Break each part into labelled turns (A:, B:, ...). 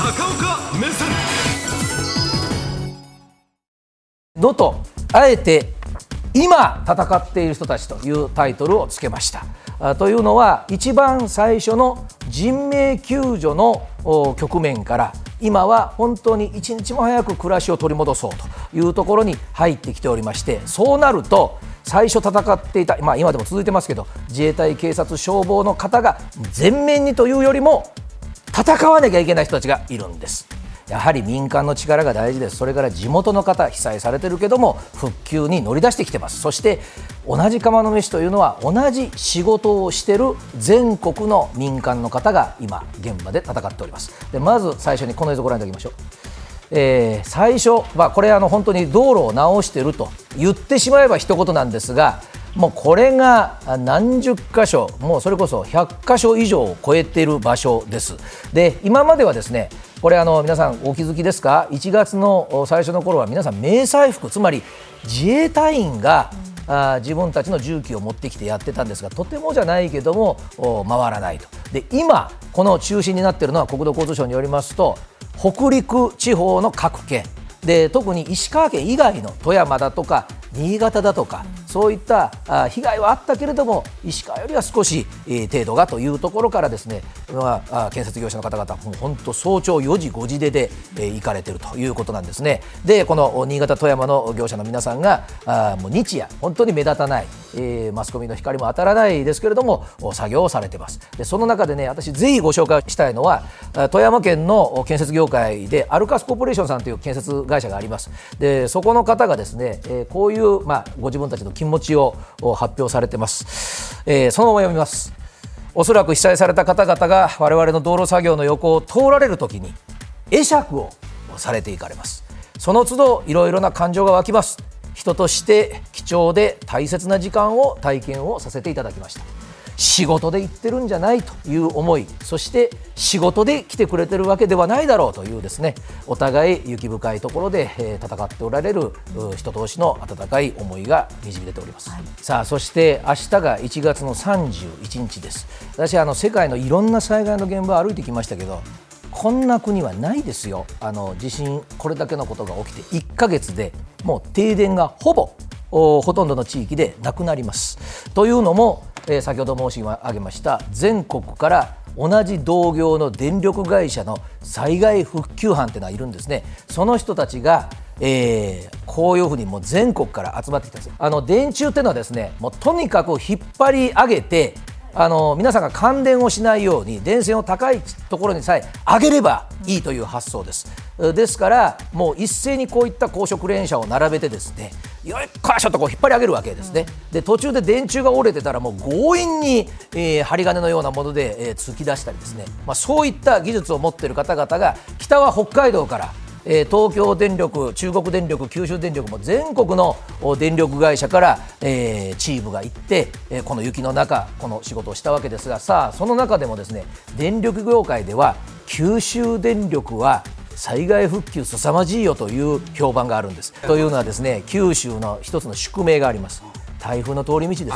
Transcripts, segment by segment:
A: 高岡目線。
B: のとあえて今戦っている人たちというタイトルをつけました。あというのは一番最初の人命救助の局面から今は本当に一日も早く暮らしを取り戻そうというところに入ってきておりましてそうなると最初戦っていた、まあ、今でも続いてますけど自衛隊、警察、消防の方が全面にというよりも戦わなきゃいけない人たちがいるんです。やはり民間の力が大事です、それから地元の方、被災されてるけども、復旧に乗り出してきてます、そして同じ釜の飯というのは、同じ仕事をしてる全国の民間の方が今、現場で戦っております。でまず最初にこの映像をご覧いただきましょう。えー最初、まあ、これあの本当に道路を直していると言ってしまえば一言なんですがもうこれが何十箇所もうそれこそ100箇所以上を超えている場所です。で今まではですねこれあの皆さんお気づきですか？1月の最初の頃は皆さん迷彩服つまり自衛隊員が、あ自分たちの重機を持ってきてやってたんですがとてもじゃないけども回らないと。で今この中心になっているのは国土交通省によりますと北陸地方の各県。で特に石川県以外の富山だとか新潟だとか、そういった被害はあったけれども石川よりは少し、えー程度がというところからですね、まあ、建設業者の方々もう本当早朝4時5時出で、えー行かれているということなんですね。でこの新潟富山の業者の皆さんがあもう日夜本当に目立たない、えーマスコミの光も当たらないですけれども作業をされてます。でその中でね私ぜひご紹介したいのは富山県の建設業界でアルカスコーポレーションさんという建設会社があります。でそこの方がですね、えこういう、いうまあ、ご自分たちの気持ちを発表されてます、えーそのまま読みます。おそらく被災された方々が我々の道路作業の横を通られるときに会釈をされていかれます。その都度いろいろな感情が湧きます。人として貴重で大切な時間を体験をさせていただきました。仕事で行ってるんじゃないという思いそして仕事で来てくれてるわけではないだろうというですねお互い雪深いところで、えー戦っておられるう人同士の温かい思いがにじみ出ております、さあそして明日が1月の31日です。私あの世界のいろんな災害の現場を歩いてきましたけどこんな国はないですよ。あの地震これだけのことが起きて1ヶ月でもう停電がほぼおほとんどの地域でなくなります。というのも、え先ほど申し上げました全国から同じ同業の電力会社の災害復旧班っていうのはいるんですね。その人たちがえーこういうふうにもう全国から集まってきたんですあの電柱っていうのはですねもうとにかく引っ張り上げてあの皆さんが感電をしないように電線を高いところにさえ上げればいいという発想です。ですからもう一斉にこういった高速連車を並べてですねよいかしょとこう引っ張り上げるわけですね。で途中で電柱が折れてたらもう強引に、えー針金のようなもので、えー突き出したりですね、まあ、そういった技術を持っている方々が北は北海道からえー東京電力、中国電力、九州電力も全国のお電力会社から、えーチームが行って、えーこの雪の中、この仕事をしたわけですが、さあ、その中でもですね電力業界では、九州電力は災害復旧凄まじいよという評判があるんです。というのはですね九州の一つの宿命があります。台風の通り道ですね。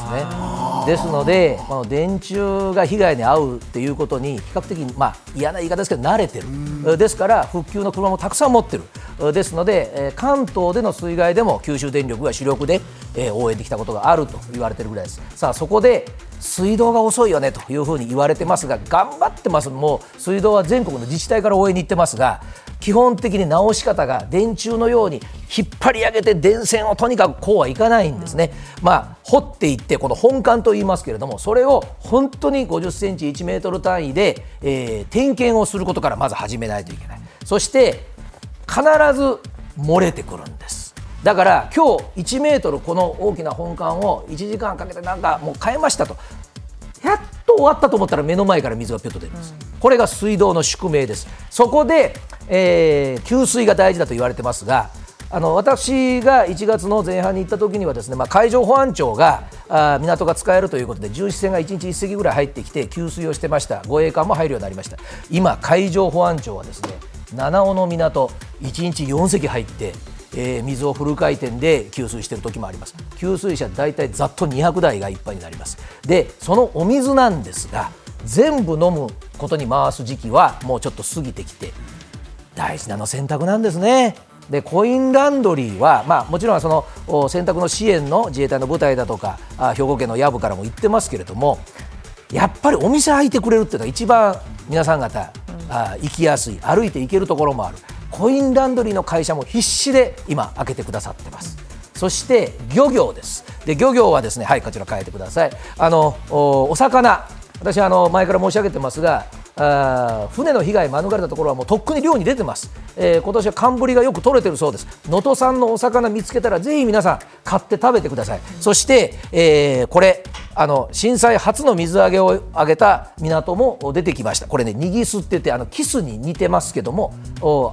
B: ですので、この電柱が被害に遭うっていうことに比較的、まあ、嫌な言い方ですけど慣れてる。ですから復旧の車もたくさん持ってる。ですので、え関東での水害でも九州電力が主力で、え応援できたことがあると言われているぐらいです。さあそこで水道が遅いよねというふうに言われてますが頑張ってます。もう水道は全国の自治体から応援に行ってますが基本的に直し方が電柱のように引っ張り上げて電線をとにかくこうはいかないんですね、まあ、掘っていってこの本管と言いますけれどもそれを本当に50センチ1メートル単位で、えー点検をすることからまず始めないといけない。そして必ず漏れてくるんです。だから今日1メートルこの大きな本管を1時間かけてなんかもう変えましたと。やっと終わったと思ったら目の前から水がピュッと出るんです、これが水道の宿命です。そこで、えー給水が大事だと言われてますがあの私が1月の前半に行った時にはですね、まあ、海上保安庁があー港が使えるということで巡視船が1日1隻ぐらい入ってきて給水をしてました。護衛艦も入るようになりました。今海上保安庁はですね七尾の港1日4隻入ってえー水をフル回転で給水している時もあります給水車大体ざっと200台がいっぱいになりますでそのお水なんですが全部飲むことに回す時期はもうちょっと過ぎてきて大事なの選択なんですね。でコインランドリーは、まあ、もちろんその選択の支援の自衛隊の部隊だとかあ兵庫県の藪からも言ってますけれどもやっぱりお店開いてくれるっていうのが一番皆さん方、あ行きやすい歩いて行けるところもある。コインランドリーの会社も必死で今開けてくださってます。そして漁業です。で漁業はですねはいこちら変えてください。あのお魚。私あの前から申し上げてますがあ船の被害免れたところはもうとっくに漁に出てます、えー、今年は寒ぶりがよく取れてるそうです。能登産のお魚見つけたらぜひ皆さん買って食べてください。そして、えー、これあの震災初の水揚げを上げた港も出てきました。これねにぎすって言ってあのキスに似てますけども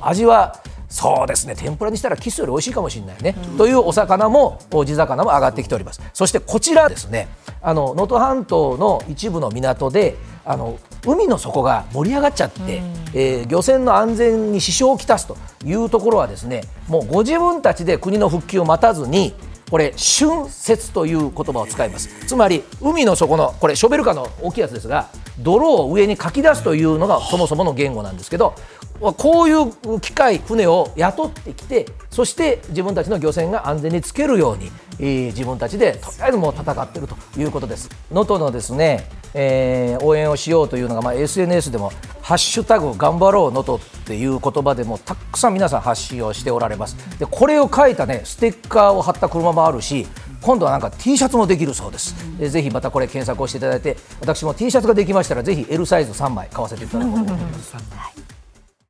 B: 味はそうですね天ぷらにしたらキスより美味しいかもしれないね、うん、というお魚も地魚も上がってきております。そしてこちらですねあの能登半島の一部の港であの海の底が盛り上がっちゃって、うん、えー、漁船の安全に支障をきたすというところはですねもうご自分たちで国の復旧を待たずにこれ春節という言葉を使います。つまり海の底のこれショベルカーの大きいやつですが泥を上にかき出すというのがそもそもの言語なんですけどこういう機械船を雇ってきてそして自分たちの漁船が安全につけるように、えー、自分たちでとりあえずもう戦っているということです。能登のですね、えー、応援をしようというのが、まあ、SNS でも「ハッシュタグ頑張ろうのと」っていう言葉でもたくさん皆さん発信をしておられます。でこれを書いたねステッカーを貼った車もあるし今度はなんか T シャツもできるそうです、え、ぜひまたこれ検索をしていただいて私も T シャツができましたらぜひ L サイズ3枚買わせていただこうと思います。